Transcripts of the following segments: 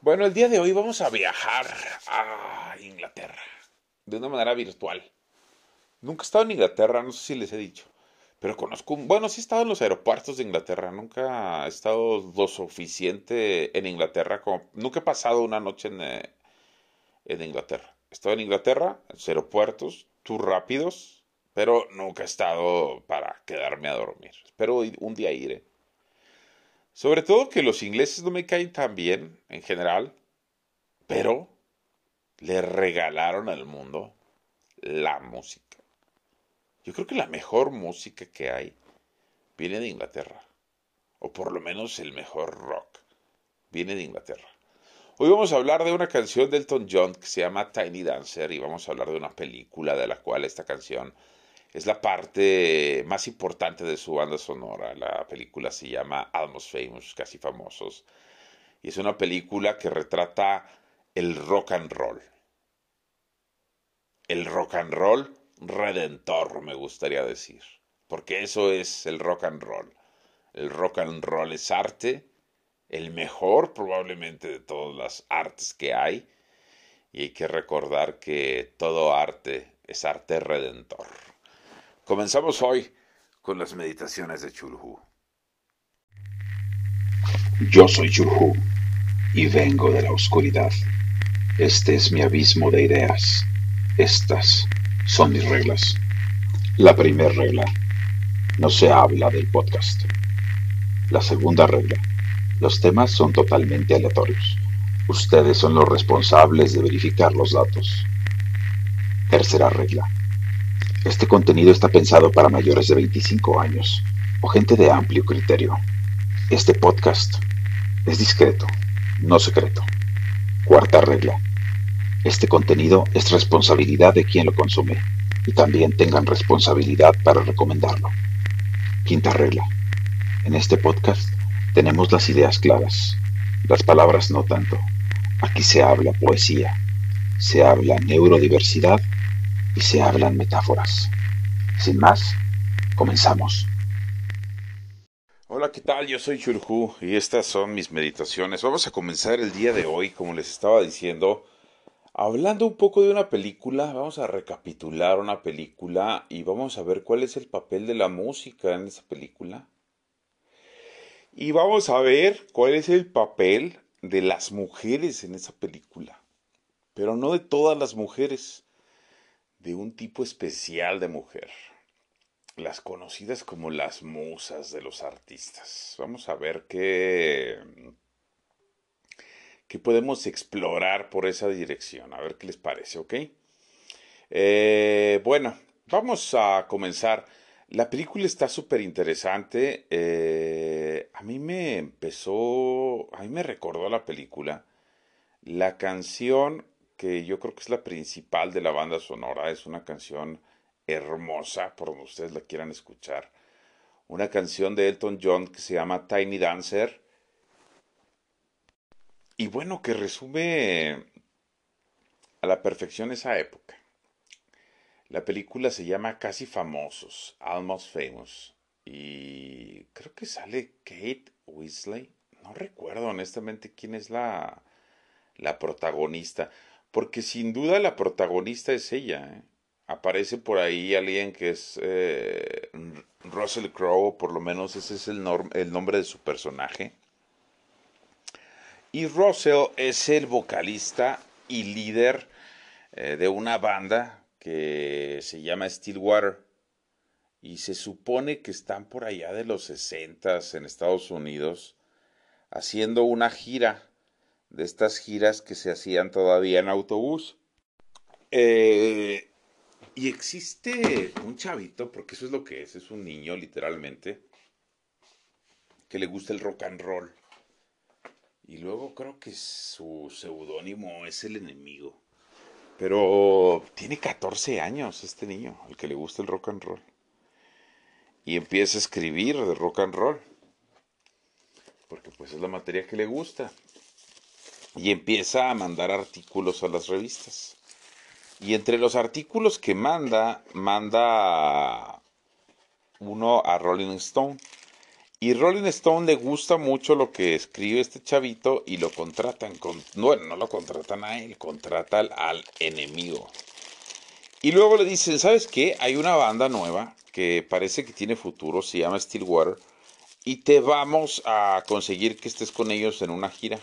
Bueno, el día de hoy vamos a viajar a Inglaterra de una manera virtual. Nunca he estado en Inglaterra, no sé si les he dicho, pero conozco, bueno, sí he estado en los aeropuertos de Inglaterra, nunca he estado lo suficiente en Inglaterra, nunca he pasado una noche en, eh, en Inglaterra. He estado en Inglaterra, en los aeropuertos, tours rápidos, pero nunca he estado para quedarme a dormir. Espero un día iré. Sobre todo que los ingleses no me caen tan bien en general, pero le regalaron al mundo la música. Yo creo que la mejor música que hay viene de Inglaterra, o por lo menos el mejor rock viene de Inglaterra. Hoy vamos a hablar de una canción de Elton John que se llama Tiny Dancer y vamos a hablar de una película de la cual esta canción es la parte más importante de su banda sonora. La película se llama Almost Famous, casi famosos. Y es una película que retrata el rock and roll. El rock and roll redentor, me gustaría decir. Porque eso es el rock and roll. El rock and roll es arte, el mejor probablemente de todas las artes que hay. Y hay que recordar que todo arte es arte redentor. Comenzamos hoy con las meditaciones de Chulhu. Yo soy Chulhu y vengo de la oscuridad. Este es mi abismo de ideas. Estas son mis reglas. La primera regla, no se habla del podcast. La segunda regla, los temas son totalmente aleatorios. Ustedes son los responsables de verificar los datos. Tercera regla, este contenido está pensado para mayores de 25 años o gente de amplio criterio. Este podcast es discreto, no secreto. Cuarta regla. Este contenido es responsabilidad de quien lo consume y también tengan responsabilidad para recomendarlo. Quinta regla. En este podcast tenemos las ideas claras, las palabras no tanto. Aquí se habla poesía, se habla neurodiversidad se hablan metáforas. Sin más, comenzamos. Hola, ¿qué tal? Yo soy Churhu y estas son mis meditaciones. Vamos a comenzar el día de hoy, como les estaba diciendo, hablando un poco de una película. Vamos a recapitular una película y vamos a ver cuál es el papel de la música en esa película. Y vamos a ver cuál es el papel de las mujeres en esa película. Pero no de todas las mujeres de un tipo especial de mujer, las conocidas como las musas de los artistas. Vamos a ver qué, qué podemos explorar por esa dirección, a ver qué les parece, ¿ok? Eh, bueno, vamos a comenzar. La película está súper interesante. Eh, a mí me empezó, a mí me recordó la película. La canción que yo creo que es la principal de la banda sonora. Es una canción hermosa, por donde ustedes la quieran escuchar. Una canción de Elton John que se llama Tiny Dancer. Y bueno, que resume a la perfección esa época. La película se llama Casi Famosos, Almost Famous. Y creo que sale Kate Weasley. No recuerdo honestamente quién es la, la protagonista. Porque sin duda la protagonista es ella. ¿eh? Aparece por ahí alguien que es eh, Russell Crowe, por lo menos ese es el, nombre de su personaje. Y Russell es el vocalista y líder eh, de una banda que se llama Stillwater. Y se supone que están por allá de los 60 en Estados Unidos haciendo una gira de estas giras que se hacían todavía en autobús. Eh, y existe un chavito, porque eso es lo que es, es un niño literalmente, que le gusta el rock and roll. Y luego creo que su seudónimo es el enemigo. Pero tiene 14 años este niño, el que le gusta el rock and roll. Y empieza a escribir de rock and roll. Porque pues es la materia que le gusta y empieza a mandar artículos a las revistas. Y entre los artículos que manda, manda uno a Rolling Stone. Y Rolling Stone le gusta mucho lo que escribe este chavito y lo contratan. Con, bueno, no lo contratan a él, contratan al enemigo. Y luego le dicen, ¿sabes qué? Hay una banda nueva que parece que tiene futuro, se llama Stillwater, y te vamos a conseguir que estés con ellos en una gira.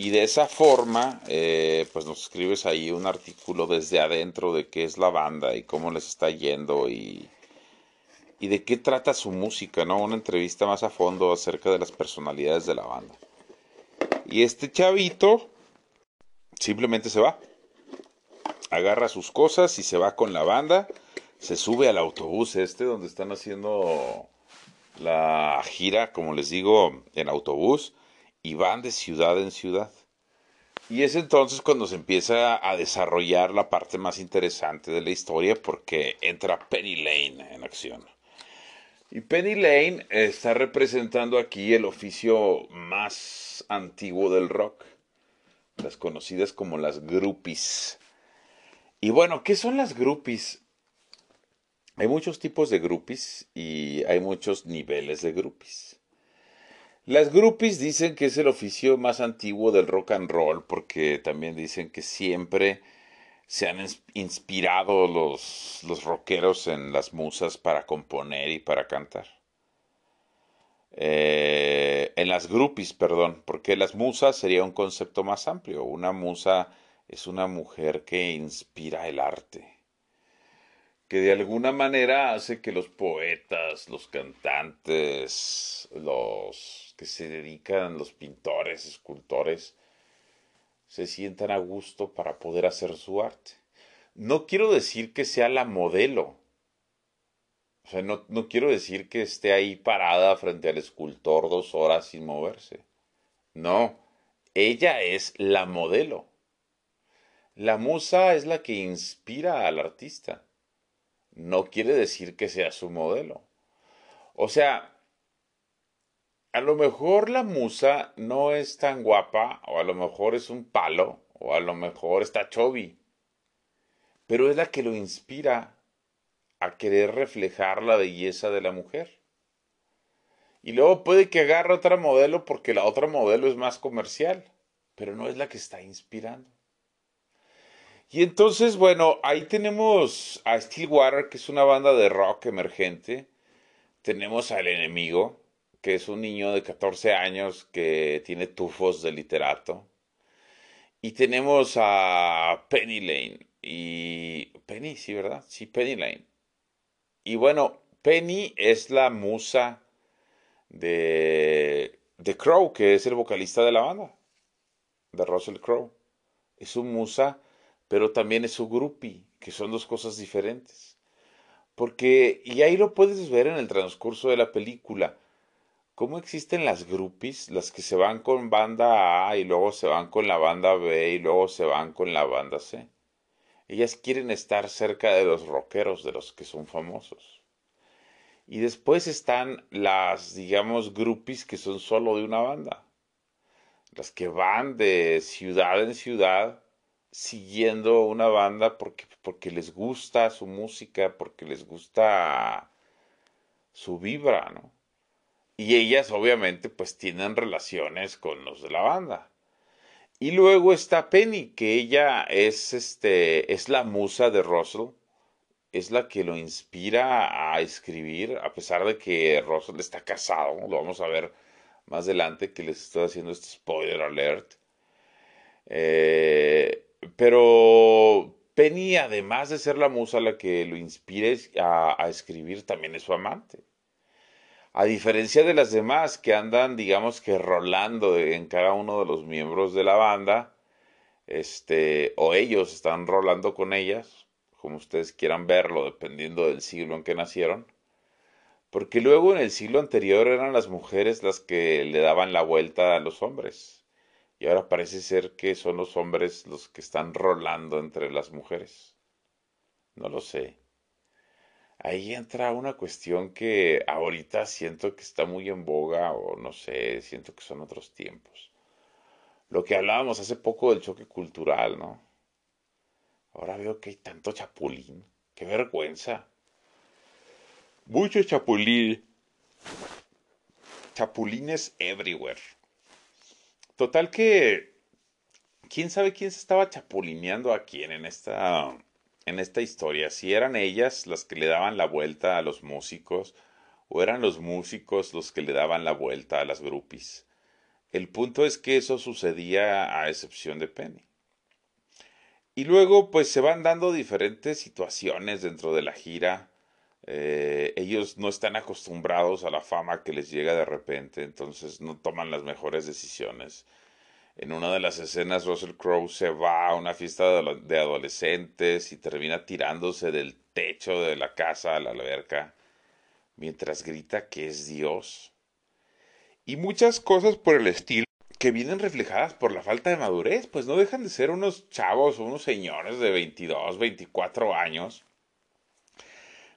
Y de esa forma, eh, pues nos escribes ahí un artículo desde adentro de qué es la banda y cómo les está yendo y, y de qué trata su música, ¿no? Una entrevista más a fondo acerca de las personalidades de la banda. Y este chavito simplemente se va. Agarra sus cosas y se va con la banda. Se sube al autobús este donde están haciendo la gira, como les digo, en autobús y van de ciudad en ciudad. Y es entonces cuando se empieza a desarrollar la parte más interesante de la historia porque entra Penny Lane en acción. Y Penny Lane está representando aquí el oficio más antiguo del rock, las conocidas como las groupies. Y bueno, ¿qué son las groupies? Hay muchos tipos de groupies y hay muchos niveles de groupies. Las groupies dicen que es el oficio más antiguo del rock and roll porque también dicen que siempre se han inspirado los, los rockeros en las musas para componer y para cantar. Eh, en las groupies, perdón, porque las musas sería un concepto más amplio. Una musa es una mujer que inspira el arte, que de alguna manera hace que los poetas, los cantantes, los que se dedican, los pintores, escultores, se sientan a gusto para poder hacer su arte. No quiero decir que sea la modelo. O sea, no, no quiero decir que esté ahí parada frente al escultor dos horas sin moverse. No, ella es la modelo. La musa es la que inspira al artista. No quiere decir que sea su modelo. O sea, a lo mejor la musa no es tan guapa, o a lo mejor es un palo, o a lo mejor está chovi, pero es la que lo inspira a querer reflejar la belleza de la mujer. Y luego puede que agarre otra modelo porque la otra modelo es más comercial, pero no es la que está inspirando. Y entonces, bueno, ahí tenemos a Stillwater, que es una banda de rock emergente. Tenemos al enemigo, que es un niño de 14 años que tiene tufos de literato. Y tenemos a Penny Lane. Y Penny, sí, ¿verdad? Sí, Penny Lane. Y bueno, Penny es la musa de, de Crow, que es el vocalista de la banda, de Russell Crowe. Es su musa, pero también es su groupie, que son dos cosas diferentes. Porque, y ahí lo puedes ver en el transcurso de la película, cómo existen las groupies, las que se van con banda A y luego se van con la banda B y luego se van con la banda C. Ellas quieren estar cerca de los rockeros, de los que son famosos. Y después están las, digamos, groupies que son solo de una banda. Las que van de ciudad en ciudad siguiendo una banda porque, porque les gusta su música, porque les gusta su vibra, ¿no? Y ellas obviamente pues tienen relaciones con los de la banda. Y luego está Penny, que ella es este es la musa de Russell, es la que lo inspira a escribir, a pesar de que Russell está casado, lo vamos a ver más adelante que les estoy haciendo este spoiler alert. Eh, pero Penny, además de ser la musa la que lo inspira a escribir, también es su amante. A diferencia de las demás que andan, digamos que rolando en cada uno de los miembros de la banda, este, o ellos están rolando con ellas, como ustedes quieran verlo, dependiendo del siglo en que nacieron. Porque luego en el siglo anterior eran las mujeres las que le daban la vuelta a los hombres. Y ahora parece ser que son los hombres los que están rolando entre las mujeres. No lo sé ahí entra una cuestión que ahorita siento que está muy en boga o no sé, siento que son otros tiempos. Lo que hablábamos hace poco del choque cultural, ¿no? Ahora veo que hay tanto chapulín. Qué vergüenza. Mucho chapulín. chapulines everywhere. Total que, ¿quién sabe quién se estaba chapulineando a quién en esta, en esta historia? Si eran ellas las que le daban la vuelta a los músicos, o eran los músicos los que le daban la vuelta a las groupies. El punto es que eso sucedía a excepción de Penny. Y luego pues se van dando diferentes situaciones dentro de la gira. Eh, ellos no están acostumbrados a la fama que les llega de repente, entonces no toman las mejores decisiones. En una de las escenas Russell Crowe se va a una fiesta de adolescentes y termina tirándose del techo de la casa a la alberca mientras grita que es Dios. Y muchas cosas por el estilo que vienen reflejadas por la falta de madurez, pues no dejan de ser unos chavos o unos señores de 22, 24 años,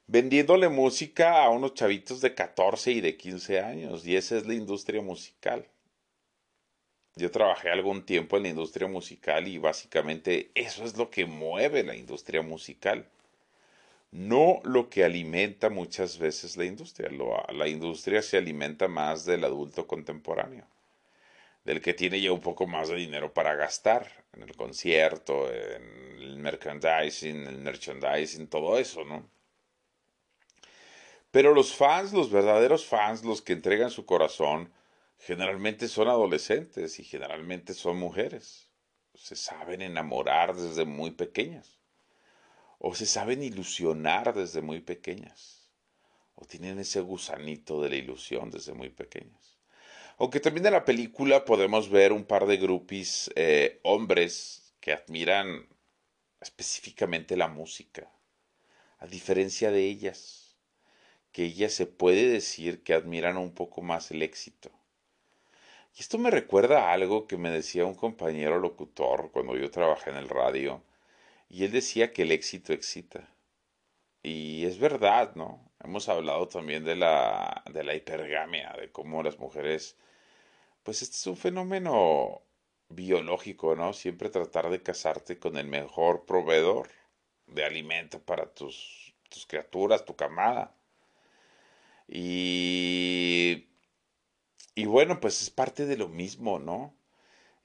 vendiéndole música a unos chavitos de 14 y de 15 años, y esa es la industria musical. Yo trabajé algún tiempo en la industria musical y básicamente eso es lo que mueve la industria musical. No lo que alimenta muchas veces la industria. la industria se alimenta más del adulto contemporáneo del que tiene ya un poco más de dinero para gastar en el concierto, en el merchandising, el merchandising, todo eso, ¿no? Pero los fans, los verdaderos fans, los que entregan su corazón, generalmente son adolescentes y generalmente son mujeres. Se saben enamorar desde muy pequeñas. O se saben ilusionar desde muy pequeñas. O tienen ese gusanito de la ilusión desde muy pequeñas. Aunque también en la película podemos ver un par de groupies eh, hombres que admiran específicamente la música, a diferencia de ellas, que ellas se puede decir que admiran un poco más el éxito. Y esto me recuerda a algo que me decía un compañero locutor cuando yo trabajé en el radio, y él decía que el éxito excita. Y es verdad, ¿no? Hemos hablado también de la, de la hipergamia, de cómo las mujeres, pues este es un fenómeno biológico, ¿no? Siempre tratar de casarte con el mejor proveedor de alimento para tus, tus criaturas, tu camada. Y, y bueno, pues es parte de lo mismo, ¿no?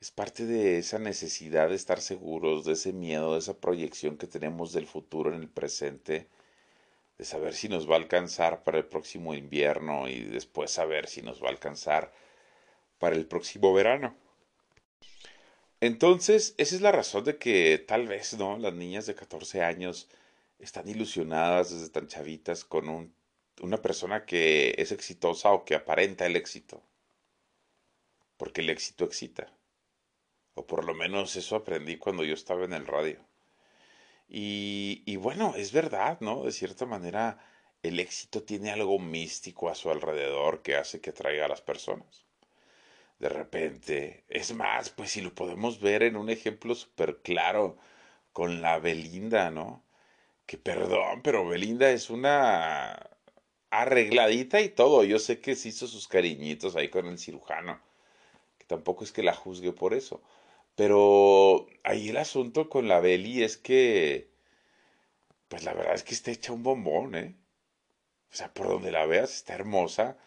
Es parte de esa necesidad de estar seguros, de ese miedo, de esa proyección que tenemos del futuro en el presente de saber si nos va a alcanzar para el próximo invierno y después saber si nos va a alcanzar para el próximo verano. Entonces, esa es la razón de que tal vez, ¿no? Las niñas de 14 años están ilusionadas desde tan chavitas con un, una persona que es exitosa o que aparenta el éxito. Porque el éxito excita. O por lo menos eso aprendí cuando yo estaba en el radio. Y, bueno, es verdad, ¿no? De cierta manera, el éxito tiene algo místico a su alrededor que hace que atraiga a las personas. De repente, es más, pues si lo podemos ver en un ejemplo súper claro con la Belinda, ¿no? Que perdón, pero Belinda es una arregladita y todo. Yo sé que se hizo sus cariñitos ahí con el cirujano, tampoco es que la juzgue por eso. Pero ahí el asunto con la Beli es que, pues la verdad es que está hecha un bombón, ¿eh? O sea, por donde la veas está hermosa.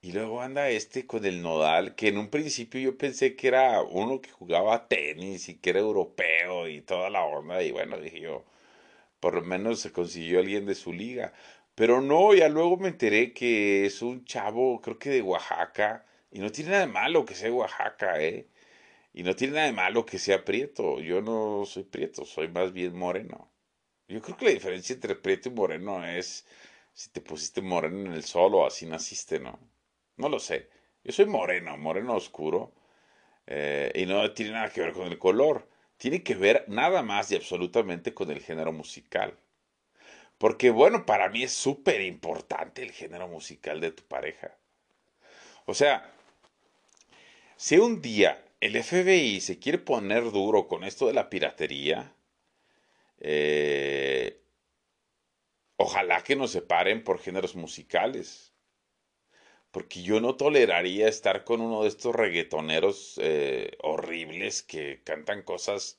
Y luego anda este con el nodal, que en un principio yo pensé que era uno que jugaba tenis y que era europeo y toda la onda. Y bueno, dije yo, por lo menos se consiguió alguien de su liga. Pero no, ya luego me enteré que es un chavo, creo que de Oaxaca. Y no tiene nada de malo que sea Oaxaca, ¿eh? Y no tiene nada de malo que sea prieto. Yo no soy prieto, soy más bien moreno. Yo creo que la diferencia entre prieto y moreno es si te pusiste moreno en el sol o así naciste, ¿no? No lo sé. Yo soy moreno, moreno oscuro. Eh, y no tiene nada que ver con el color. Tiene que ver nada más y absolutamente con el género musical. Porque bueno, para mí es súper importante el género musical de tu pareja. O sea, si un día el FBI se quiere poner duro con esto de la piratería, eh, ojalá que nos separen por géneros musicales. Porque yo no toleraría estar con uno de estos reggaetoneros eh, horribles que cantan cosas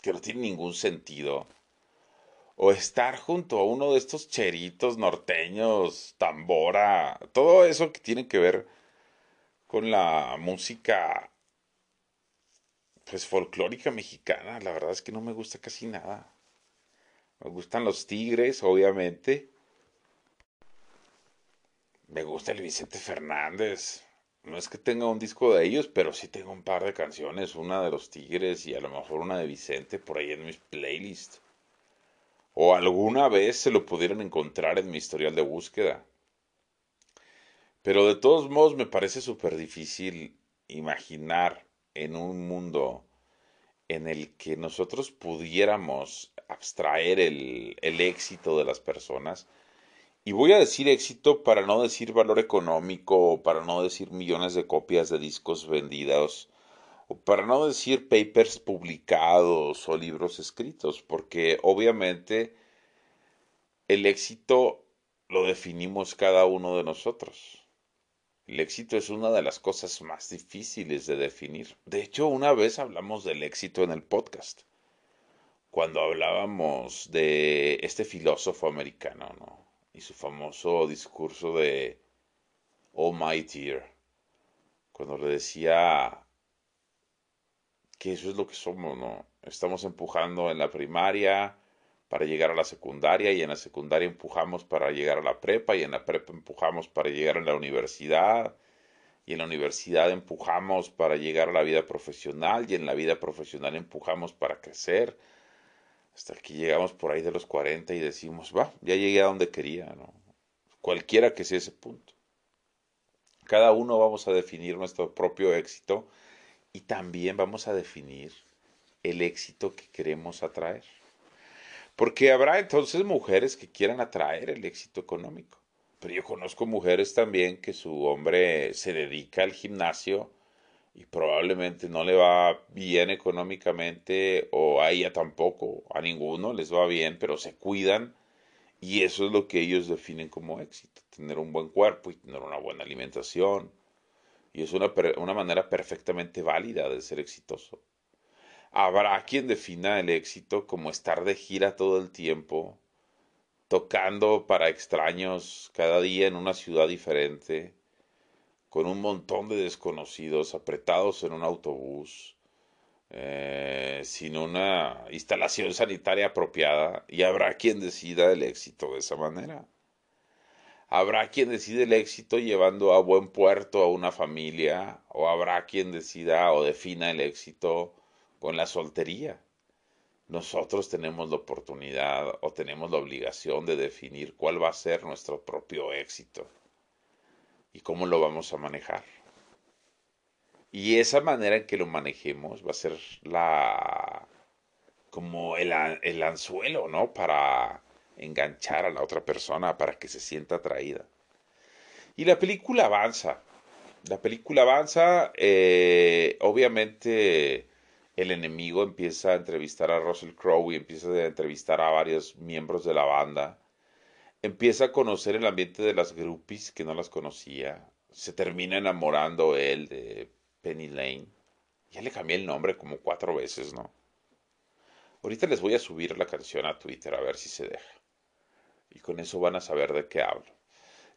que no tienen ningún sentido. O estar junto a uno de estos cheritos norteños, tambora, todo eso que tiene que ver con la música pues folclórica mexicana. La verdad es que no me gusta casi nada. Me gustan los Tigres, obviamente. Me gusta el Vicente Fernández. No es que tenga un disco de ellos, pero sí tengo un par de canciones, una de los Tigres y a lo mejor una de Vicente por ahí en mis playlists. O alguna vez se lo pudieran encontrar en mi historial de búsqueda. Pero de todos modos me parece súper difícil imaginar en un mundo en el que nosotros pudiéramos abstraer el, el éxito de las personas y voy a decir éxito para no decir valor económico, para no decir millones de copias de discos vendidos, o para no decir papers publicados o libros escritos, porque obviamente el éxito lo definimos cada uno de nosotros. El éxito es una de las cosas más difíciles de definir. De hecho, una vez hablamos del éxito en el podcast, cuando hablábamos de este filósofo americano, ¿no? y su famoso discurso de Oh my dear, cuando le decía que eso es lo que somos, ¿no? Estamos empujando en la primaria para llegar a la secundaria y en la secundaria empujamos para llegar a la prepa y en la prepa empujamos para llegar a la universidad y en la universidad empujamos para llegar a la vida profesional y en la vida profesional empujamos para crecer hasta que llegamos por ahí de los 40 y decimos, va, ya llegué a donde quería, ¿no? Cualquiera que sea ese punto. Cada uno vamos a definir nuestro propio éxito y también vamos a definir el éxito que queremos atraer. Porque habrá entonces mujeres que quieran atraer el éxito económico. Pero yo conozco mujeres también que su hombre se dedica al gimnasio y probablemente no le va bien económicamente o a ella tampoco, a ninguno les va bien, pero se cuidan y eso es lo que ellos definen como éxito, tener un buen cuerpo y tener una buena alimentación. Y es una, una manera perfectamente válida de ser exitoso. Habrá quien defina el éxito como estar de gira todo el tiempo, tocando para extraños cada día en una ciudad diferente, con un montón de desconocidos apretados en un autobús, eh, sin una instalación sanitaria apropiada, y habrá quien decida el éxito de esa manera. Habrá quien decida el éxito llevando a buen puerto a una familia, o habrá quien decida o defina el éxito con la soltería. Nosotros tenemos la oportunidad o tenemos la obligación de definir cuál va a ser nuestro propio éxito y cómo lo vamos a manejar. Y esa manera en que lo manejemos va a ser la como el, el anzuelo, ¿no? Para enganchar a la otra persona, para que se sienta atraída. Y la película avanza. La película avanza, eh, obviamente el enemigo empieza a entrevistar a Russell Crowe y empieza a entrevistar a varios miembros de la banda empieza a conocer el ambiente de las groupies que no las conocía. Se termina enamorando él de Penny Lane. Ya le cambié el nombre como cuatro veces, ¿no? Ahorita les voy a subir la canción a Twitter a ver si se deja. Y con eso van a saber de qué hablo.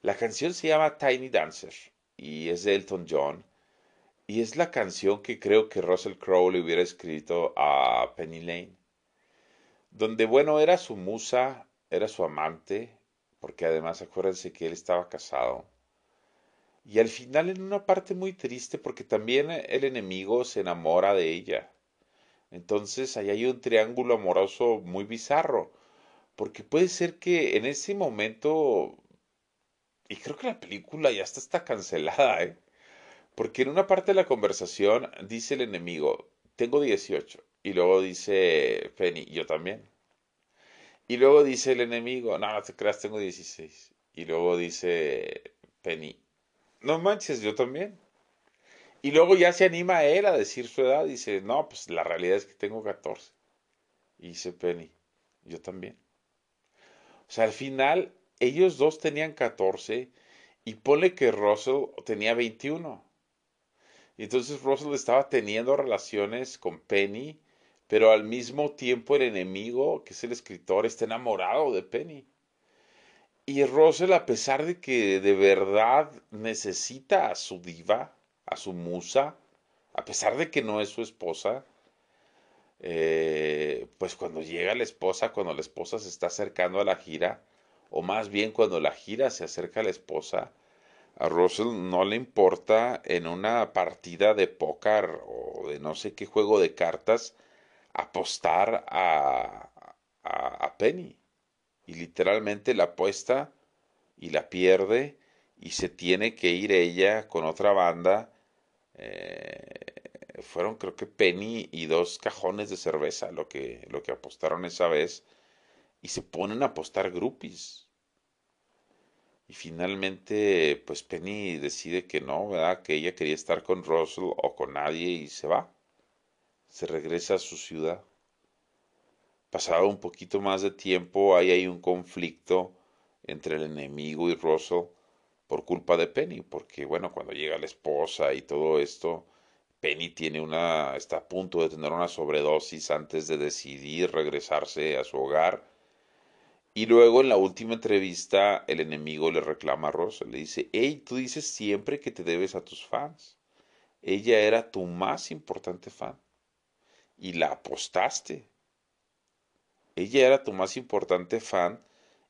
La canción se llama Tiny Dancer y es de Elton John. Y es la canción que creo que Russell Crowe le hubiera escrito a Penny Lane. Donde, bueno, era su musa, era su amante, porque además acuérdense que él estaba casado. Y al final en una parte muy triste porque también el enemigo se enamora de ella. Entonces ahí hay un triángulo amoroso muy bizarro. Porque puede ser que en ese momento... Y creo que la película ya está, está cancelada, ¿eh? Porque en una parte de la conversación dice el enemigo, tengo 18. Y luego dice Penny, yo también. Y luego dice el enemigo, no, no te creas, tengo 16. Y luego dice Penny, no manches, yo también. Y luego ya se anima a él a decir su edad. Dice, no, pues la realidad es que tengo 14. Y dice Penny, yo también. O sea, al final, ellos dos tenían 14 y pone que Russell tenía 21. Y entonces Russell estaba teniendo relaciones con Penny pero al mismo tiempo el enemigo, que es el escritor, está enamorado de Penny. Y Russell, a pesar de que de verdad necesita a su diva, a su musa, a pesar de que no es su esposa, eh, pues cuando llega la esposa, cuando la esposa se está acercando a la gira, o más bien cuando la gira se acerca a la esposa, a Russell no le importa en una partida de póker o de no sé qué juego de cartas apostar a, a, Penny. Y literalmente la apuesta y la pierde y se tiene que ir ella con otra banda. Eh, fueron creo que Penny y dos cajones de cerveza lo que, lo que apostaron esa vez. Y se ponen a apostar groupies. Y finalmente, pues Penny decide que no, ¿verdad? Que ella quería estar con Russell o con nadie y se va. Se regresa a su ciudad. Pasado un poquito más de tiempo, ahí hay un conflicto entre el enemigo y Russell por culpa de Penny, porque bueno, cuando llega la esposa y todo esto, Penny tiene una, está a punto de tener una sobredosis antes de decidir regresarse a su hogar y luego en la última entrevista el enemigo le reclama a Rosa, le dice, hey, tú dices siempre que te debes a tus fans. Ella era tu más importante fan. Y la apostaste. Ella era tu más importante fan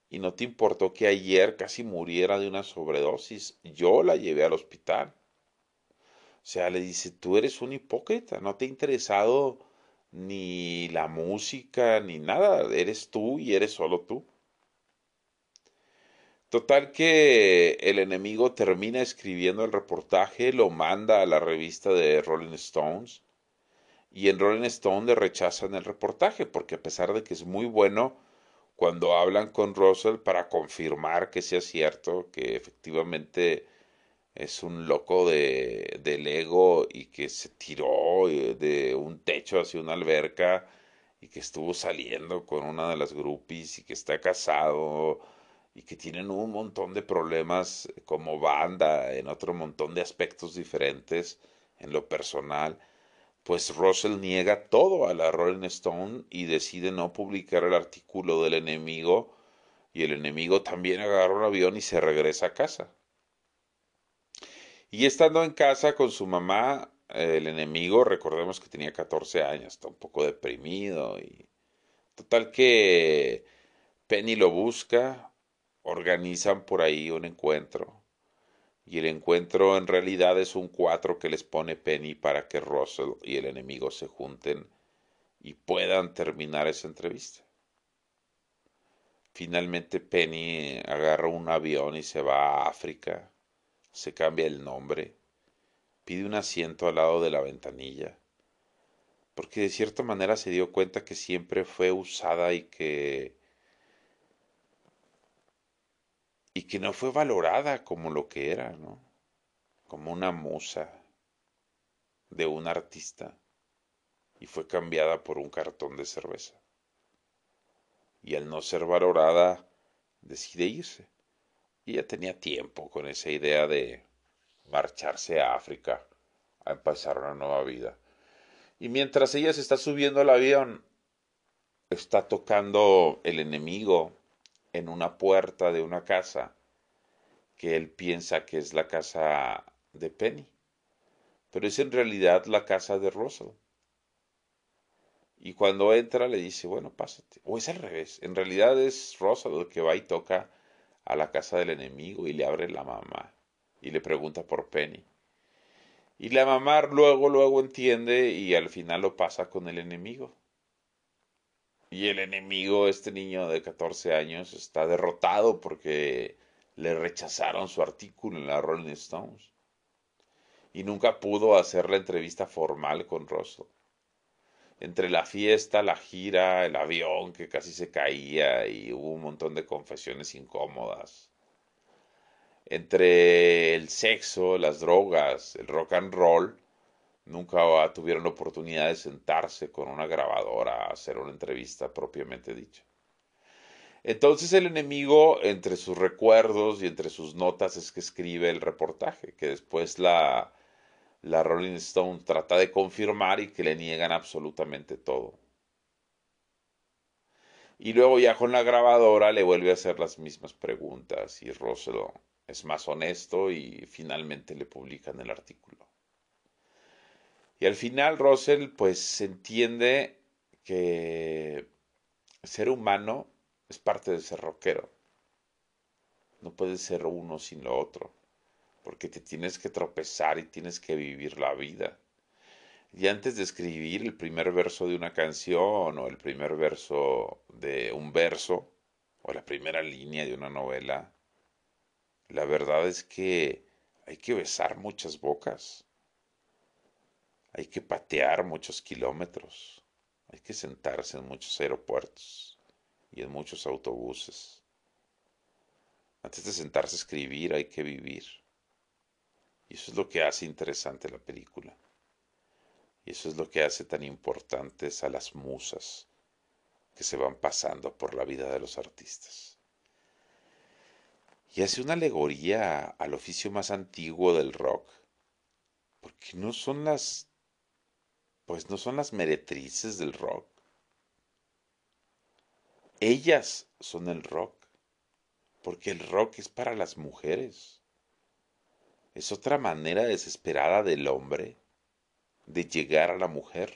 y no te importó que ayer casi muriera de una sobredosis. Yo la llevé al hospital. O sea, le dice, tú eres un hipócrita, no te ha interesado ni la música, ni nada, eres tú y eres solo tú. Total que el enemigo termina escribiendo el reportaje, lo manda a la revista de Rolling Stones y en Rolling Stone le rechazan el reportaje porque a pesar de que es muy bueno, cuando hablan con Russell para confirmar que sea cierto, que efectivamente es un loco de, del ego y que se tiró eh, de un techo hacia una alberca y que estuvo saliendo con una de las groupies y que está casado y que tienen un montón de problemas como banda, en otro montón de aspectos diferentes en lo personal, pues Russell niega todo a la Rolling Stone y decide no publicar el artículo del enemigo y el enemigo también agarra un avión y se regresa a casa. Y estando en casa con su mamá, el enemigo, recordemos que tenía 14 años, está un poco deprimido y total que Penny lo busca, organizan por ahí un encuentro. Y el encuentro en realidad es un cuatro que les pone Penny para que Russell y el enemigo se junten y puedan terminar esa entrevista. Finalmente Penny agarra un avión y se va a África, se cambia el nombre, pide un asiento al lado de la ventanilla, porque de cierta manera se dio cuenta que siempre fue usada y que y que no fue valorada como lo que era, ¿no? Como una musa de un artista y fue cambiada por un cartón de cerveza. Y al no ser valorada, decide irse. Y ya tenía tiempo con esa idea de marcharse a África a empezar una nueva vida. Y mientras ella se está subiendo al avión, está tocando el enemigo en una puerta de una casa que él piensa que es la casa de Penny, pero es en realidad la casa de Russell. Y cuando entra le dice, bueno, pásate. O es al revés, en realidad es Russell el que va y toca a la casa del enemigo y le abre la mamá y le pregunta por Penny. Y la mamá luego, luego entiende y al final lo pasa con el enemigo. Y el enemigo, este niño de 14 años, está derrotado porque le rechazaron su artículo en la Rolling Stones. Y nunca pudo hacer la entrevista formal con Russell. Entre la fiesta, la gira, el avión que casi se caía y hubo un montón de confesiones incómodas. Entre el sexo, las drogas, el rock and roll, nunca tuvieron la oportunidad de sentarse con una grabadora a hacer una entrevista propiamente dicha. Entonces el enemigo, entre sus recuerdos y entre sus notas, es que escribe el reportaje, que después la, la Rolling Stone trata de confirmar y que le niegan absolutamente todo. Y luego ya con la grabadora le vuelve a hacer las mismas preguntas y Russell es más honesto y finalmente le publican el artículo. Y al final Russell pues entiende que ser humano es parte de ser rockero. No puedes ser uno sin lo otro, porque te tienes que tropezar y tienes que vivir la vida. Y antes de escribir el primer verso de una canción o el primer verso de un verso o la primera línea de una novela, la verdad es que hay que besar muchas bocas, hay que patear muchos kilómetros, hay que sentarse en muchos aeropuertos y en muchos autobuses. Antes de sentarse a escribir hay que vivir. Y eso es lo que hace interesante la película. Y eso es lo que hace tan importantes a las musas que se van pasando por la vida de los artistas. Y hace una alegoría al oficio más antiguo del rock, porque no son las, pues no son las meretrices del rock. Ellas son el rock, porque el rock es para las mujeres. Es otra manera desesperada del hombre de llegar a la mujer,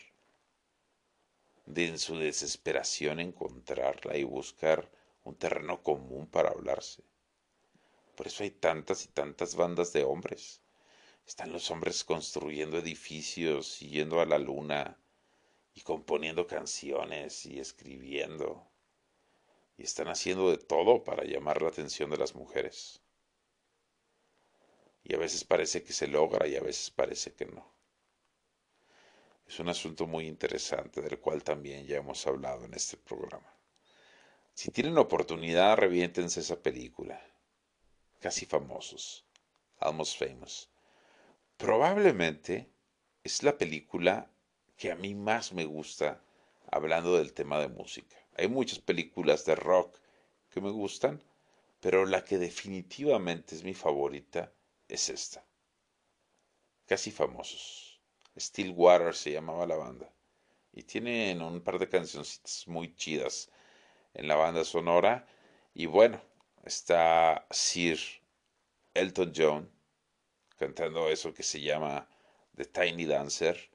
de en su desesperación encontrarla y buscar un terreno común para hablarse. Por eso hay tantas y tantas bandas de hombres. Están los hombres construyendo edificios y yendo a la luna y componiendo canciones y escribiendo. Y están haciendo de todo para llamar la atención de las mujeres. Y a veces parece que se logra y a veces parece que no. Es un asunto muy interesante del cual también ya hemos hablado en este programa. Si tienen oportunidad, reviéntense esa película. Casi famosos. Almost Famous. Probablemente es la película que a mí más me gusta hablando del tema de música. Hay muchas películas de rock que me gustan, pero la que definitivamente es mi favorita es esta. Casi famosos. Stillwater se llamaba la banda. Y tienen un par de cancioncitas muy chidas en la banda sonora. Y bueno, está Sir Elton John cantando eso que se llama The Tiny Dancer.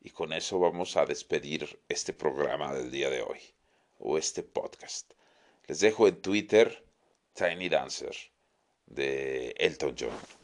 Y con eso vamos a despedir este programa del día de hoy, o este podcast. Les dejo en Twitter Tiny Dancer de Elton John.